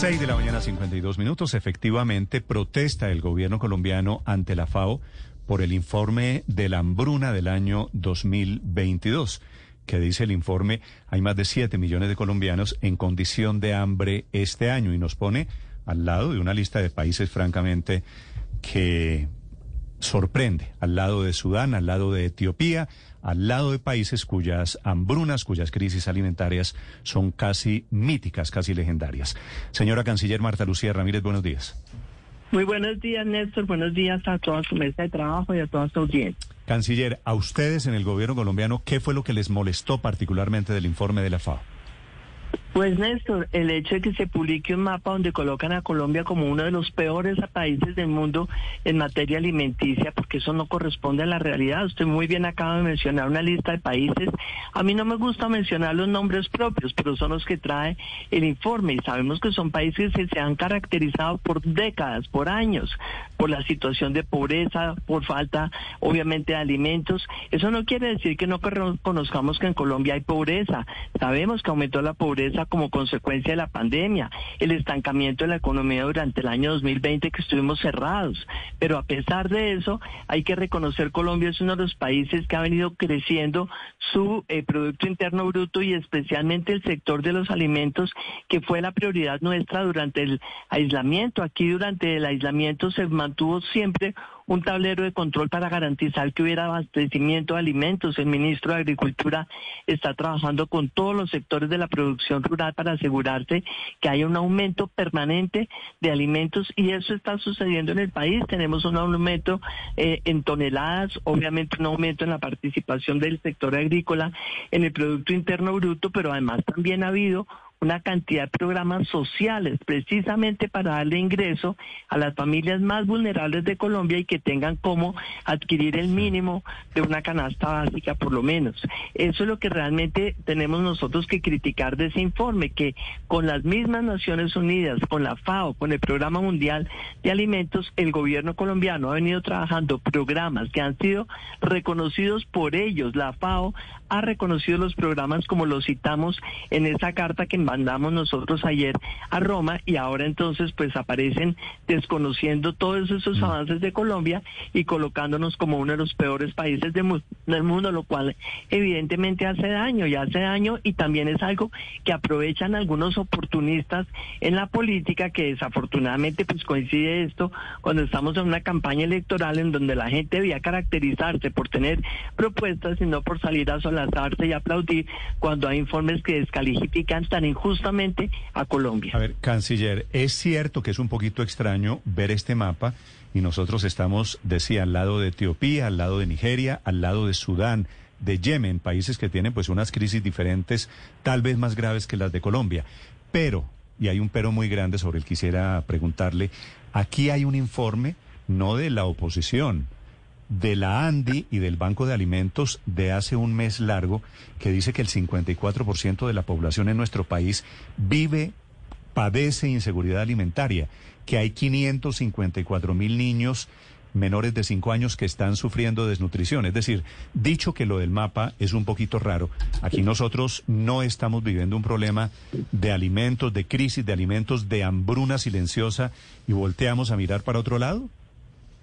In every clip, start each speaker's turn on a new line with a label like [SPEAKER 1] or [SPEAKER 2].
[SPEAKER 1] 6 de la mañana, 52 minutos. Efectivamente, protesta el gobierno colombiano ante la FAO por el informe de la hambruna del año 2022, que dice el informe, hay más de 7 millones de colombianos en condición de hambre este año y nos pone al lado de una lista de países, francamente, que sorprende, al lado de Sudán, al lado de Etiopía, al lado de países cuyas hambrunas, cuyas crisis alimentarias son casi míticas, casi legendarias. Señora Canciller Marta Lucía Ramírez, buenos días.
[SPEAKER 2] Muy buenos días, Néstor. Buenos días a toda su mesa de trabajo y a toda su audiencia.
[SPEAKER 1] Canciller, a ustedes en el gobierno colombiano, ¿qué fue lo que les molestó particularmente del informe de la FAO?
[SPEAKER 2] Pues Néstor, el hecho de que se publique un mapa donde colocan a Colombia como uno de los peores países del mundo en materia alimenticia, porque eso no corresponde a la realidad. Usted muy bien acaba de mencionar una lista de países. A mí no me gusta mencionar los nombres propios, pero son los que trae el informe y sabemos que son países que se han caracterizado por décadas, por años, por la situación de pobreza, por falta obviamente de alimentos. Eso no quiere decir que no conozcamos que en Colombia hay pobreza. Sabemos que aumentó la pobreza como consecuencia de la pandemia, el estancamiento de la economía durante el año 2020 que estuvimos cerrados. Pero a pesar de eso, hay que reconocer Colombia es uno de los países que ha venido creciendo su eh, Producto Interno Bruto y especialmente el sector de los alimentos, que fue la prioridad nuestra durante el aislamiento. Aquí durante el aislamiento se mantuvo siempre un tablero de control para garantizar que hubiera abastecimiento de alimentos. El ministro de Agricultura está trabajando con todos los sectores de la producción rural para asegurarse que haya un aumento permanente de alimentos y eso está sucediendo en el país. Tenemos un aumento eh, en toneladas, obviamente un aumento en la participación del sector agrícola en el Producto Interno Bruto, pero además también ha habido una cantidad de programas sociales precisamente para darle ingreso a las familias más vulnerables de Colombia y que tengan cómo adquirir el mínimo de una canasta básica por lo menos. Eso es lo que realmente tenemos nosotros que criticar de ese informe, que con las mismas Naciones Unidas, con la FAO, con el Programa Mundial de Alimentos, el gobierno colombiano ha venido trabajando programas que han sido reconocidos por ellos. La FAO ha reconocido los programas como lo citamos en esa carta que mandamos nosotros ayer a Roma y ahora entonces pues aparecen desconociendo todos esos mm. avances de Colombia y colocándonos como uno de los peores países del mundo, lo cual evidentemente hace daño y hace daño y también es algo que aprovechan algunos oportunistas en la política que desafortunadamente pues coincide esto cuando estamos en una campaña electoral en donde la gente debía caracterizarse por tener propuestas y no por salir a solazarse y aplaudir cuando hay informes que descalifican tan justamente a Colombia.
[SPEAKER 1] A ver, canciller, es cierto que es un poquito extraño ver este mapa y nosotros estamos, decía, al lado de Etiopía, al lado de Nigeria, al lado de Sudán, de Yemen, países que tienen pues unas crisis diferentes, tal vez más graves que las de Colombia. Pero, y hay un pero muy grande sobre el que quisiera preguntarle, aquí hay un informe no de la oposición, de la ANDI y del Banco de Alimentos de hace un mes largo que dice que el 54% de la población en nuestro país vive, padece inseguridad alimentaria, que hay 554 mil niños menores de 5 años que están sufriendo desnutrición. Es decir, dicho que lo del mapa es un poquito raro, aquí nosotros no estamos viviendo un problema de alimentos, de crisis de alimentos, de hambruna silenciosa y volteamos a mirar para otro lado.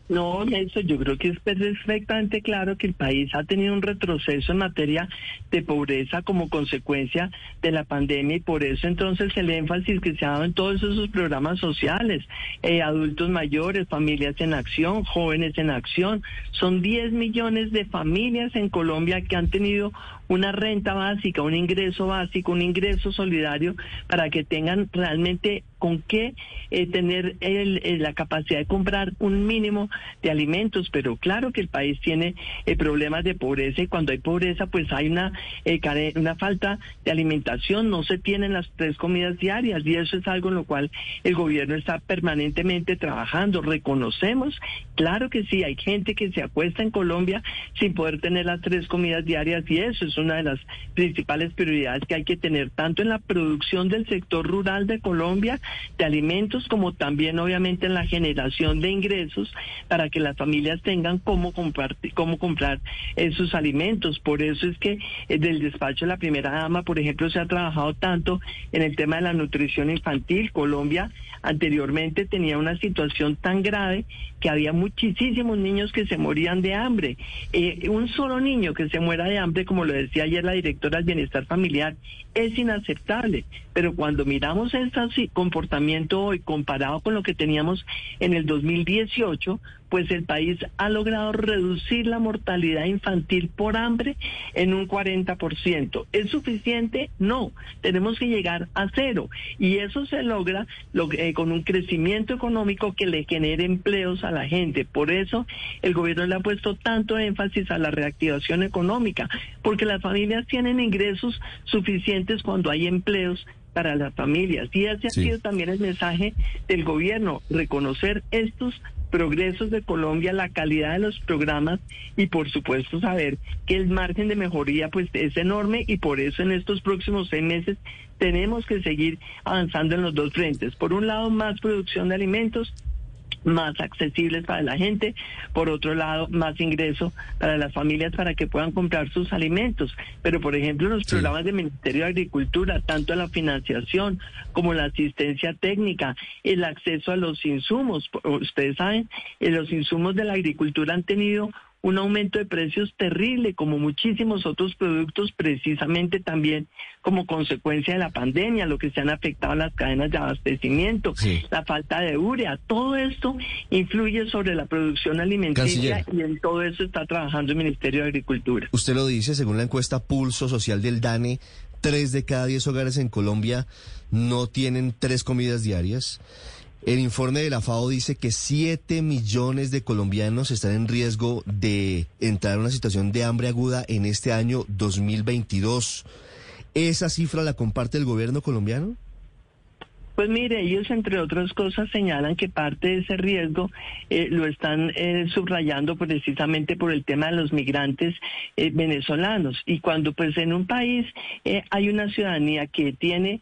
[SPEAKER 2] No, eso yo creo que es perfectamente claro que el país ha tenido un retroceso en materia de pobreza como consecuencia de la pandemia y por eso entonces el énfasis que se ha dado en todos esos programas sociales, eh, adultos mayores, familias en acción, jóvenes en acción, son 10 millones de familias en Colombia que han tenido una renta básica, un ingreso básico, un ingreso solidario para que tengan realmente con qué eh, tener la capacidad de comprar un mínimo de alimentos, pero claro que el país tiene eh, problemas de pobreza y cuando hay pobreza pues hay una, eh, una falta de alimentación, no se tienen las tres comidas diarias y eso es algo en lo cual el gobierno está permanentemente trabajando. Reconocemos, claro que sí, hay gente que se acuesta en Colombia sin poder tener las tres comidas diarias y eso es es una de las principales prioridades que hay que tener tanto en la producción del sector rural de Colombia de alimentos como también obviamente en la generación de ingresos para que las familias tengan cómo comprar, cómo comprar esos alimentos. Por eso es que eh, del despacho de la primera dama, por ejemplo, se ha trabajado tanto en el tema de la nutrición infantil. Colombia anteriormente tenía una situación tan grave que había muchísimos niños que se morían de hambre. Eh, un solo niño que se muera de hambre, como lo decía ayer la directora del Bienestar Familiar, es inaceptable. Pero cuando miramos ese comportamiento hoy comparado con lo que teníamos en el 2018, pues el país ha logrado reducir la mortalidad infantil por hambre en un 40%. ¿Es suficiente? No, tenemos que llegar a cero. Y eso se logra eh, con un crecimiento económico que le genere empleos a la gente. Por eso el gobierno le ha puesto tanto énfasis a la reactivación económica, porque las familias tienen ingresos suficientes cuando hay empleos para las familias. Y ese ha sido también el mensaje del gobierno, reconocer estos progresos de Colombia, la calidad de los programas y por supuesto saber que el margen de mejoría pues es enorme y por eso en estos próximos seis meses tenemos que seguir avanzando en los dos frentes. Por un lado, más producción de alimentos más accesibles para la gente, por otro lado, más ingreso para las familias para que puedan comprar sus alimentos. Pero, por ejemplo, los programas del Ministerio de Agricultura, tanto la financiación como la asistencia técnica, el acceso a los insumos, ustedes saben, eh, los insumos de la agricultura han tenido un aumento de precios terrible, como muchísimos otros productos, precisamente también como consecuencia de la pandemia, lo que se han afectado las cadenas de abastecimiento, la falta de urea, todo esto influye sobre la producción alimenticia y en todo eso está trabajando el Ministerio de Agricultura.
[SPEAKER 3] Usted lo dice, según la encuesta Pulso Social del DANE, tres de cada diez hogares en Colombia no tienen tres comidas diarias. El informe de la FAO dice que 7 millones de colombianos están en riesgo de entrar en una situación de hambre aguda en este año 2022. ¿Esa cifra la comparte el gobierno colombiano?
[SPEAKER 2] Pues mire, ellos entre otras cosas señalan que parte de ese riesgo eh, lo están eh, subrayando precisamente por el tema de los migrantes eh, venezolanos. Y cuando pues en un país hay una ciudadanía que tiene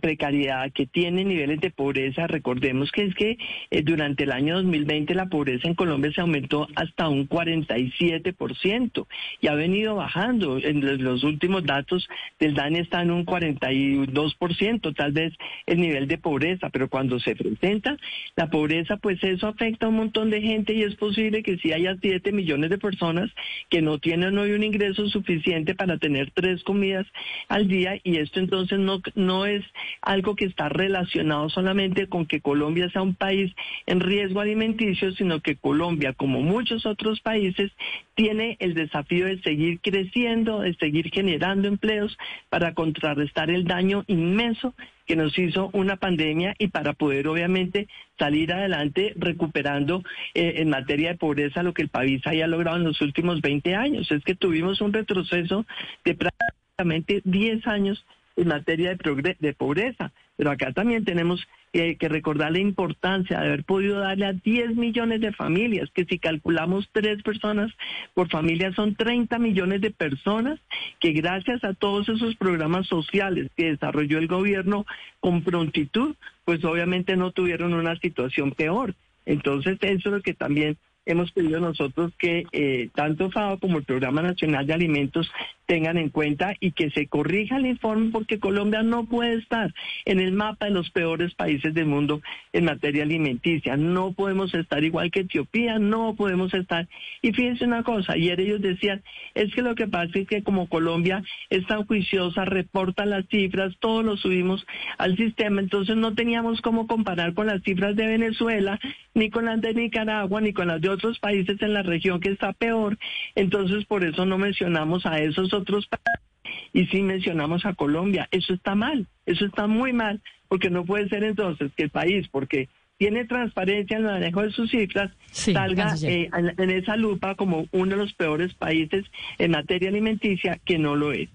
[SPEAKER 2] precariedad, que tiene niveles de pobreza, recordemos que es que durante el año 2020 la pobreza en Colombia se aumentó hasta un 47% y ha venido bajando. En los, últimos datos del DANE está en un 42%, tal vez el nivel de pobreza, pero cuando se presenta la pobreza, pues eso afecta a un montón de gente y es posible que si haya 7 millones de personas que no tienen hoy un ingreso suficiente para tener tres comidas al día y esto entonces no, no es algo que está relacionado solamente con que Colombia sea un país en riesgo alimenticio, sino que Colombia, como muchos otros países, tiene el desafío de seguir creciendo, de seguir generando empleos para contrarrestar el daño inmenso que nos hizo una pandemia y para poder obviamente salir adelante recuperando eh, en materia de pobreza lo que el país haya logrado en los últimos 20 años. Es que tuvimos un retroceso de prácticamente 10 años en materia de, de pobreza. Pero acá también tenemos que recordar la importancia de haber podido darle a 10 millones de familias, que si calculamos tres personas por familia son 30 millones de personas que gracias a todos esos programas sociales que desarrolló el gobierno con prontitud, pues obviamente no tuvieron una situación peor. Entonces eso es lo que también hemos pedido nosotros que eh, tanto FAO como el Programa Nacional de Alimentos tengan en cuenta y que se corrija el informe porque Colombia no puede estar en el mapa de los peores países del mundo en materia alimenticia. No podemos estar igual que Etiopía, no podemos estar. Y fíjense una cosa, ayer ellos decían, es que lo que pasa es que como Colombia es tan juiciosa, reporta las cifras, todos lo subimos al sistema, entonces no teníamos cómo comparar con las cifras de Venezuela, ni con las de Nicaragua, ni con las de otros países en la región que está peor. Entonces por eso no mencionamos a esos otros países y si mencionamos a Colombia. Eso está mal, eso está muy mal, porque no puede ser entonces que el país, porque tiene transparencia en el manejo de sus cifras, salga eh, en, esa lupa como uno de los peores países en materia alimenticia que no lo es.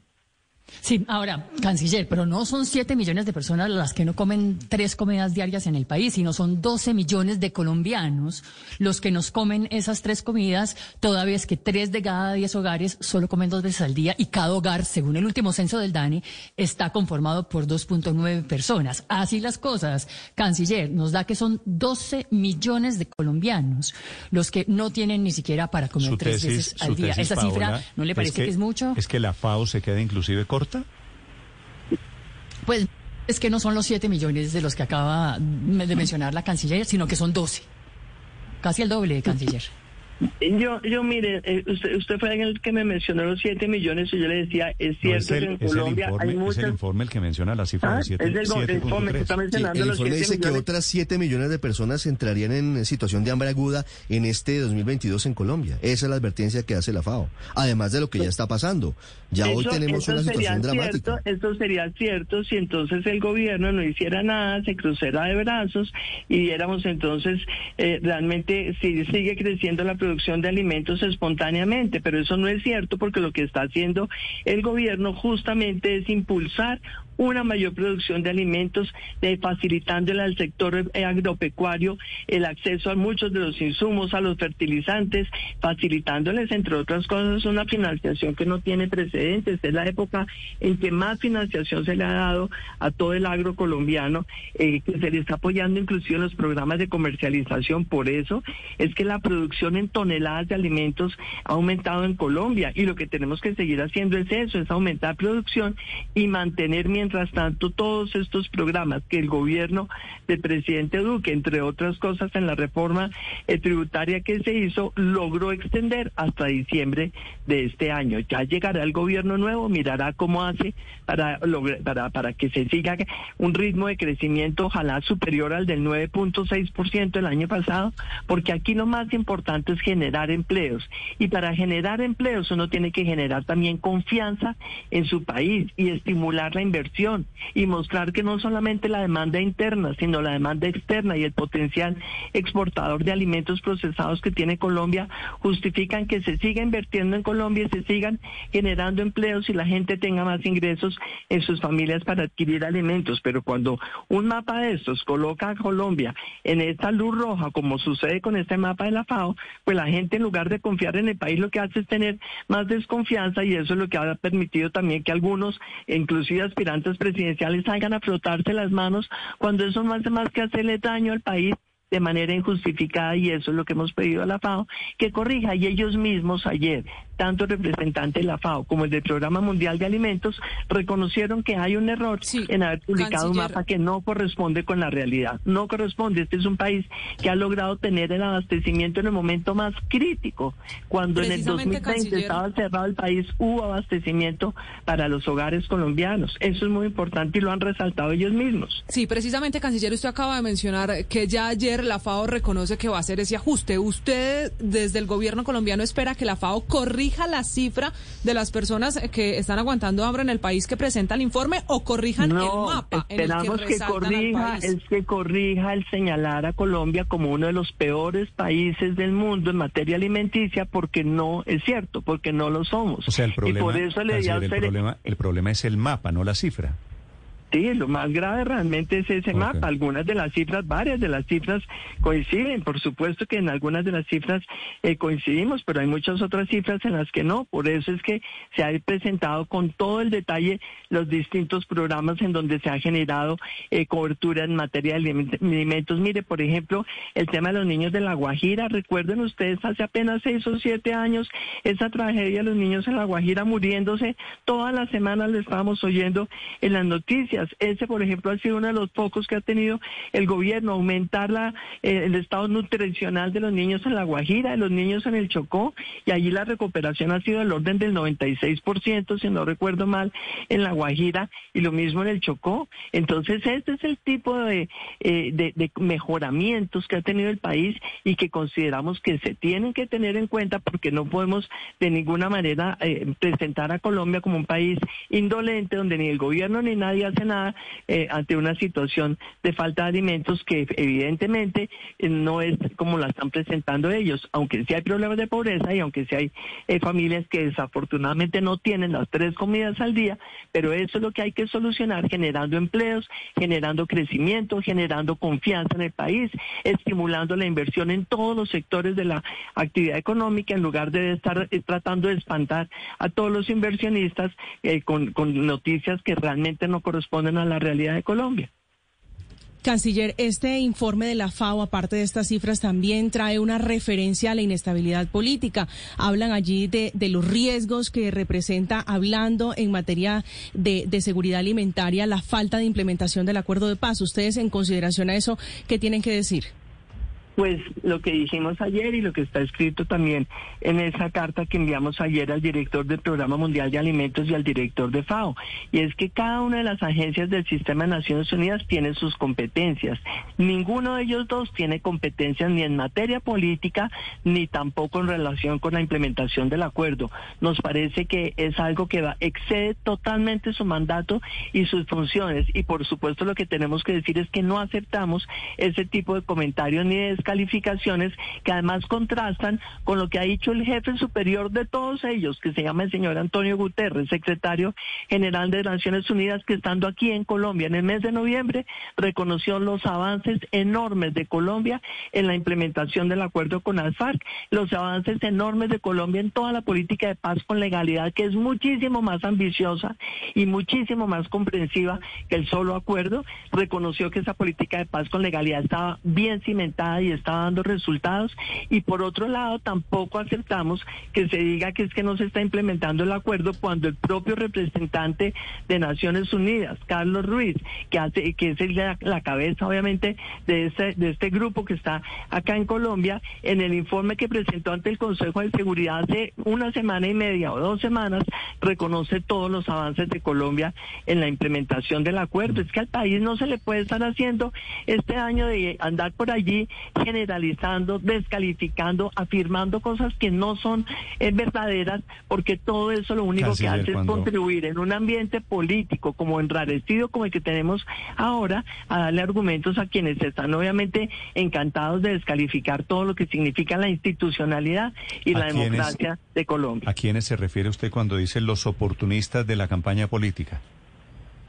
[SPEAKER 4] Sí, ahora, canciller, pero no son 7 millones de personas las que no comen tres comidas diarias en el país, sino son 12 millones de colombianos los que nos comen esas tres comidas, toda vez que tres de cada 10 hogares solo comen dos veces al día y cada hogar, según el último censo del DANI, está conformado por 2.9 personas. Así las cosas, canciller, nos da que son 12 millones de colombianos los que no tienen ni siquiera para comer tres veces al día. ¿Esa cifra no le parece que, es mucho?
[SPEAKER 1] Es que la FAO se queda inclusive corta.
[SPEAKER 4] Pues es que no son los 7 millones de los que acaba de mencionar la canciller, sino que son 12. Casi el doble de canciller.
[SPEAKER 2] Yo, yo mire, eh, usted, usted fue el que me mencionó los 7 millones y yo le decía, es cierto
[SPEAKER 1] el,
[SPEAKER 2] que en Colombia
[SPEAKER 1] el informe,
[SPEAKER 2] hay muchas...
[SPEAKER 1] Es el informe el que menciona la cifra
[SPEAKER 2] Ah,
[SPEAKER 1] de 7
[SPEAKER 2] es el informe que está mencionando
[SPEAKER 3] Sí, el
[SPEAKER 2] los
[SPEAKER 3] informe
[SPEAKER 2] 7
[SPEAKER 3] dice que
[SPEAKER 2] millones.
[SPEAKER 3] otras 7 millones de personas entrarían en situación de hambre aguda en este 2022 en Colombia. Esa es la advertencia que hace la FAO. Además de lo que ya está pasando. Ya hoy tenemos una situación dramática.
[SPEAKER 2] Esto sería cierto si entonces el gobierno no hiciera nada, se cruzara de brazos y viéramos entonces eh, realmente si sigue creciendo la producción de alimentos espontáneamente, pero eso no es cierto porque lo que está haciendo el gobierno justamente es impulsar una mayor producción de alimentos, de facilitándole al sector eh, agropecuario el acceso a muchos de los insumos, a los fertilizantes, facilitándoles, entre otras cosas, una financiación que no tiene precedentes. Es la época en que más financiación se le ha dado a todo el agro colombiano, eh, que se le está apoyando inclusive en los programas de comercialización. Por eso es que la producción en toneladas de alimentos ha aumentado en Colombia y lo que tenemos que seguir haciendo es eso, es aumentar producción y mantener mientras tanto todos estos programas que el gobierno del presidente Duque, entre otras cosas en la reforma eh, tributaria que se hizo, logró extender hasta diciembre de este año. Ya llegará el gobierno nuevo, mirará cómo hace para, lograr- para, para que se siga un ritmo de crecimiento ojalá superior al del 9.6% el año pasado, porque aquí lo más importante es generar empleos. Y para generar empleos uno tiene que generar también confianza en su país y estimular la inversión y mostrar que no solamente la demanda interna, sino la demanda externa y el potencial exportador de alimentos procesados que tiene Colombia justifican que se siga invirtiendo en Colombia y se sigan generando empleos y la gente tenga más ingresos en sus familias para adquirir alimentos. Pero cuando un mapa de estos coloca a Colombia en esta luz roja, como sucede con este mapa de la FAO, pues la gente en lugar de confiar en el país lo que hace es tener más desconfianza y eso es lo que ha permitido también que algunos, inclusive aspirantes presidenciales, salgan a frotarse las manos cuando eso no hace más que hacerle daño al país de manera injustificada y eso es lo que hemos pedido a la FAO que corrija y ellos mismos ayer tanto el representante de la FAO como el del Programa Mundial de Alimentos reconocieron que hay un error
[SPEAKER 5] Sí,
[SPEAKER 2] en haber publicado un mapa que no corresponde con la realidad no corresponde este es un país que ha logrado tener el abastecimiento en el momento más crítico cuando en el
[SPEAKER 5] Precisamente,
[SPEAKER 2] 2020
[SPEAKER 5] canciller.
[SPEAKER 2] estaba cerrado el país hubo abastecimiento para los hogares colombianos eso es muy importante y lo han resaltado ellos mismos
[SPEAKER 5] Sí, precisamente, canciller, usted acaba de mencionar que ya ayer la FAO reconoce que va a hacer ese ajuste. ¿Usted desde el gobierno colombiano espera que la FAO corrija la cifra de las personas que están aguantando hambre en el país que presenta el informe o corrijan
[SPEAKER 2] No,
[SPEAKER 5] el mapa en el que
[SPEAKER 2] esperamos que,
[SPEAKER 5] al
[SPEAKER 2] corrija,
[SPEAKER 5] país?
[SPEAKER 2] es que corrija el señalar a Colombia como uno de los peores países del mundo en materia alimenticia porque no es cierto, porque no lo somos.
[SPEAKER 1] O sea, el problema,
[SPEAKER 2] y por eso le di a
[SPEAKER 1] canciller, el problema, el problema es el mapa, no la cifra.
[SPEAKER 2] Sí, lo más grave realmente es ese mapa. Algunas de las cifras, varias de las cifras coinciden. Por supuesto que en algunas de las cifras eh, coincidimos, pero hay muchas otras cifras en las que no. Por eso es que se ha presentado con todo el detalle los distintos programas en donde se ha generado eh, cobertura en materia de aliment- alimentos. Mire, por ejemplo, el tema de los niños de La Guajira. Recuerden ustedes hace apenas seis o siete años esa tragedia de los niños en La Guajira muriéndose. Todas las semanas le estábamos oyendo en las noticias. Ese, por ejemplo, ha sido uno de los focos que ha tenido el gobierno, aumentar la, eh, el estado nutricional de los niños en La Guajira, de los niños en el Chocó, y allí la recuperación ha sido del orden del 96%, si no recuerdo mal, en La Guajira, y lo mismo en el Chocó. Entonces, este es el tipo de, eh, de, de mejoramientos que ha tenido el país y que consideramos que se tienen que tener en cuenta porque no podemos de ninguna manera eh, presentar a Colombia como un país indolente donde ni el gobierno ni nadie hace eh, ante una situación de falta de alimentos que evidentemente eh, no es como la están presentando ellos, aunque sí hay problemas de pobreza y aunque sí hay eh, familias que desafortunadamente no tienen las tres comidas al día, pero eso es lo que hay que solucionar generando empleos, generando crecimiento, generando confianza en el país, estimulando la inversión en todos los sectores de la actividad económica en lugar de estar tratando de espantar a todos los inversionistas con noticias que realmente no corresponden a la realidad de Colombia.
[SPEAKER 5] Canciller, este informe de la FAO, aparte de estas cifras, también trae una referencia a la inestabilidad política. Hablan allí de, los riesgos que representa, hablando en materia de, de, seguridad alimentaria, la falta de implementación del acuerdo de paz. Ustedes, en consideración a eso, ¿qué tienen que decir?
[SPEAKER 2] Pues lo que dijimos ayer y lo que está escrito también en esa carta que enviamos ayer al director del Programa Mundial de Alimentos y al director de FAO. Y es que cada una de las agencias del Sistema de Naciones Unidas tiene sus competencias. Ninguno de ellos dos tiene competencias ni en materia política ni tampoco en relación con la implementación del acuerdo. Nos parece que es algo que va, excede totalmente su mandato y sus funciones. Y por supuesto lo que tenemos que decir es que no aceptamos ese tipo de comentarios ni de calificaciones que además contrastan con lo que ha dicho el jefe superior de todos ellos, que se llama el señor Antonio Guterres, secretario general de Naciones Unidas, que estando aquí en Colombia en el mes de noviembre reconoció los avances enormes de Colombia en la implementación del acuerdo con Alfarc, los avances enormes de Colombia en toda la política de paz con legalidad, que es muchísimo más ambiciosa y muchísimo más comprensiva que el solo acuerdo, reconoció que esa política de paz con legalidad estaba bien cimentada y está dando resultados. Y por otro lado, tampoco aceptamos que se diga que es que no se está implementando el acuerdo cuando el propio representante de Naciones Unidas, Carlos Ruiz, que hace, que es la, la cabeza obviamente de este, de este grupo que está acá en Colombia, en el informe que presentó ante el Consejo de Seguridad hace una semana y media o dos semanas, reconoce todos los avances de Colombia en la implementación del acuerdo. Es que al país no se le puede estar haciendo este año de andar por allí generalizando, descalificando, afirmando cosas que no son eh, verdaderas, porque todo eso lo único que hace es contribuir en un ambiente político como enrarecido como el que tenemos ahora, a darle argumentos a quienes están obviamente encantados de descalificar todo lo que significa la institucionalidad y la democracia de Colombia.
[SPEAKER 1] ¿A quiénes se refiere usted cuando dice los oportunistas de la campaña política?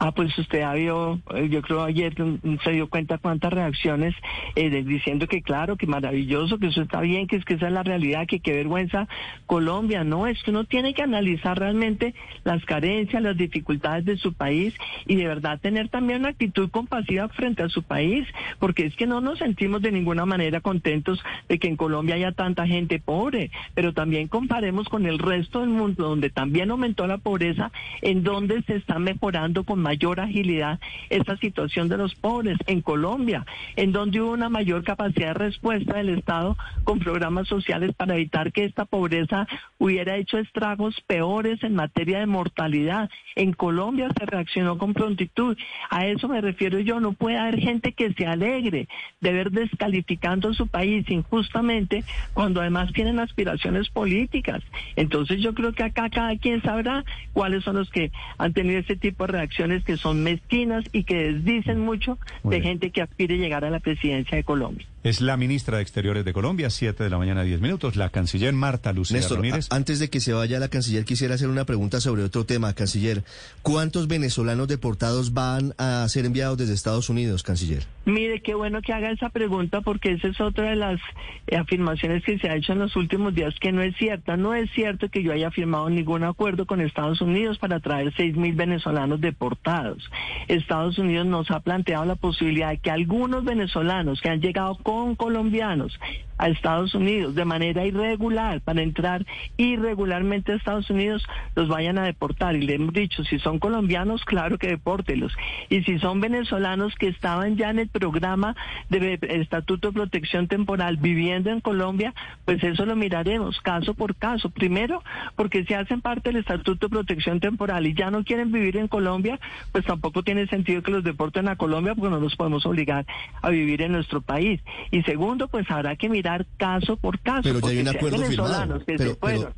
[SPEAKER 2] Ah, pues usted ha vio, eh, yo creo ayer se dio cuenta cuántas reacciones eh, diciendo que claro, que maravilloso, que eso está bien, que es que esa es la realidad, que qué vergüenza Colombia. No, es que uno tiene que analizar realmente las carencias, las dificultades de su país y de verdad tener también una actitud compasiva frente a su país, porque es que no nos sentimos de ninguna manera contentos de que en Colombia haya tanta gente pobre, pero también comparemos con el resto del mundo, donde también aumentó la pobreza, en donde se está mejorando con más mayor agilidad esta situación de los pobres en Colombia, en donde hubo una mayor capacidad de respuesta del Estado con programas sociales para evitar que esta pobreza hubiera hecho estragos peores en materia de mortalidad. En Colombia se reaccionó con prontitud. A eso me refiero yo. No puede haber gente que se alegre de ver descalificando su país injustamente cuando además tienen aspiraciones políticas. Entonces yo creo que acá cada quien sabrá cuáles son los que han tenido ese tipo de reacciones que son mezquinas y que desdicen mucho de gente que aspire llegar a la presidencia de Colombia.
[SPEAKER 1] Es la ministra de Exteriores de Colombia, 7 de la mañana, 10 minutos, la canciller Marta Lucía
[SPEAKER 3] Néstor, antes de que se vaya la canciller, quisiera hacer una pregunta sobre otro tema, canciller. ¿Cuántos venezolanos deportados van a ser enviados desde Estados Unidos, canciller?
[SPEAKER 2] Mire, qué bueno que haga esa pregunta porque esa es otra de las eh, afirmaciones que se ha hecho en los últimos días que no es cierta. No es cierto que yo haya firmado ningún acuerdo con Estados Unidos para traer 6 mil venezolanos deportados. Estados Unidos nos ha planteado la posibilidad de que algunos venezolanos que han llegado con colombianos a Estados Unidos de manera irregular para entrar irregularmente a Estados Unidos, los vayan a deportar. Y le hemos dicho, si son colombianos, claro que depórtelos. Y si son venezolanos que estaban ya en el programa de Estatuto de Protección Temporal viviendo en Colombia, pues eso lo miraremos caso por caso. Primero, porque si hacen parte del Estatuto de Protección Temporal y ya no quieren vivir en Colombia, pues tampoco tiene sentido que los deporten a Colombia porque no los podemos obligar a vivir en nuestro país. Y segundo, pues habrá que mirar caso por caso.
[SPEAKER 3] Pero ya hay un acuerdo firmado.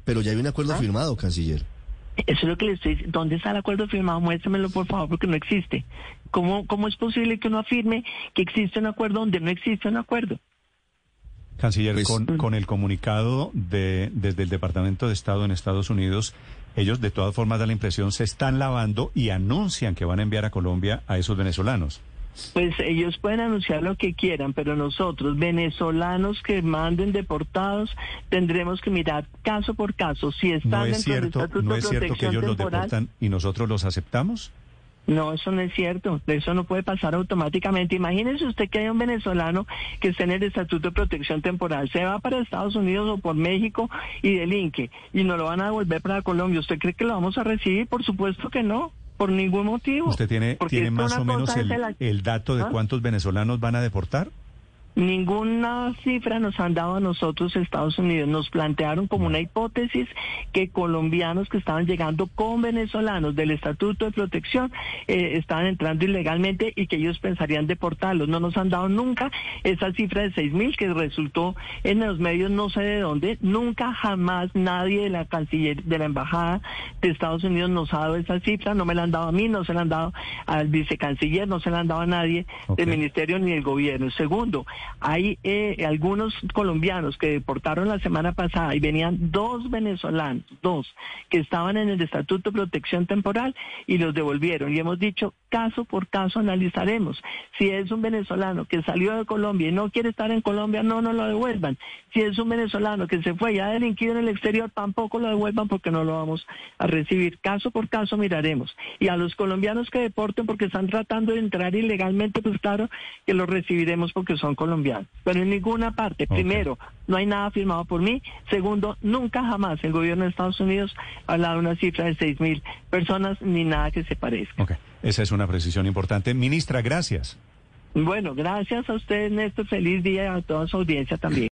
[SPEAKER 3] Pero, ya hay un acuerdo firmado, canciller.
[SPEAKER 2] Eso es lo que le estoy diciendo. ¿Dónde está el acuerdo firmado? Muéstramelo, por favor, porque no existe. ¿Cómo, ¿Cómo es posible que uno afirme que existe un acuerdo donde no existe un acuerdo?
[SPEAKER 1] Canciller,
[SPEAKER 3] Pues-
[SPEAKER 1] con, con el comunicado de, desde el Departamento de Estado en Estados Unidos, ellos de todas formas da la impresión se están lavando y anuncian que van a enviar a Colombia a esos venezolanos.
[SPEAKER 2] Pues ellos pueden anunciar lo que quieran, pero nosotros, venezolanos que manden deportados, tendremos que mirar caso por caso si están
[SPEAKER 1] ¿No es
[SPEAKER 2] dentro del
[SPEAKER 1] cierto,
[SPEAKER 2] Estatuto
[SPEAKER 1] no
[SPEAKER 2] de
[SPEAKER 1] es cierto que ellos los deportan y nosotros los aceptamos?
[SPEAKER 2] No, eso no es cierto. Eso no puede pasar automáticamente. Imagínese usted que hay un venezolano que está en el Estatuto de Protección Temporal. Se va para Estados Unidos o por México y delinque y no lo van a devolver para Colombia. ¿Usted cree que lo vamos a recibir? Por supuesto que no. Por ningún motivo.
[SPEAKER 1] ¿Usted tiene, tiene más o menos el-
[SPEAKER 2] el
[SPEAKER 1] dato de
[SPEAKER 2] ¿Ah?
[SPEAKER 1] cuántos venezolanos van a deportar?
[SPEAKER 2] Ninguna cifra nos han dado a nosotros Estados Unidos. Nos plantearon como una hipótesis que colombianos que estaban llegando con venezolanos del Estatuto de Protección eh, estaban entrando ilegalmente y que ellos pensarían deportarlos. No nos han dado nunca esa cifra de seis mil que resultó en los medios no sé de dónde. Nunca jamás nadie de la canciller de la embajada de Estados Unidos nos ha dado esa cifra. No me la han dado a mí, no se la han dado al vicecanciller, no se la han dado a nadie del ministerio ni del gobierno. Segundo, hay eh, algunos colombianos que deportaron la semana pasada y venían dos venezolanos, dos, que estaban en el Estatuto de Protección Temporal y los devolvieron. Y hemos dicho, caso por caso analizaremos. Si es un venezolano que salió de Colombia y no quiere estar en Colombia, no nos lo devuelvan. Si es un venezolano que se fue y ha delinquido en el exterior, tampoco lo devuelvan porque no lo vamos a recibir. Caso por caso miraremos. Y a los colombianos que deporten porque están tratando de entrar ilegalmente, pues claro que los recibiremos porque son colombianos. Pero en ninguna parte, primero, no hay nada firmado por mí. Segundo, nunca jamás el gobierno de Estados Unidos ha hablado de una cifra de seis mil personas ni nada que se parezca.
[SPEAKER 1] Esa es una precisión importante. Ministra, gracias.
[SPEAKER 2] Bueno, gracias a usted, Néstor. Feliz día a toda su audiencia también.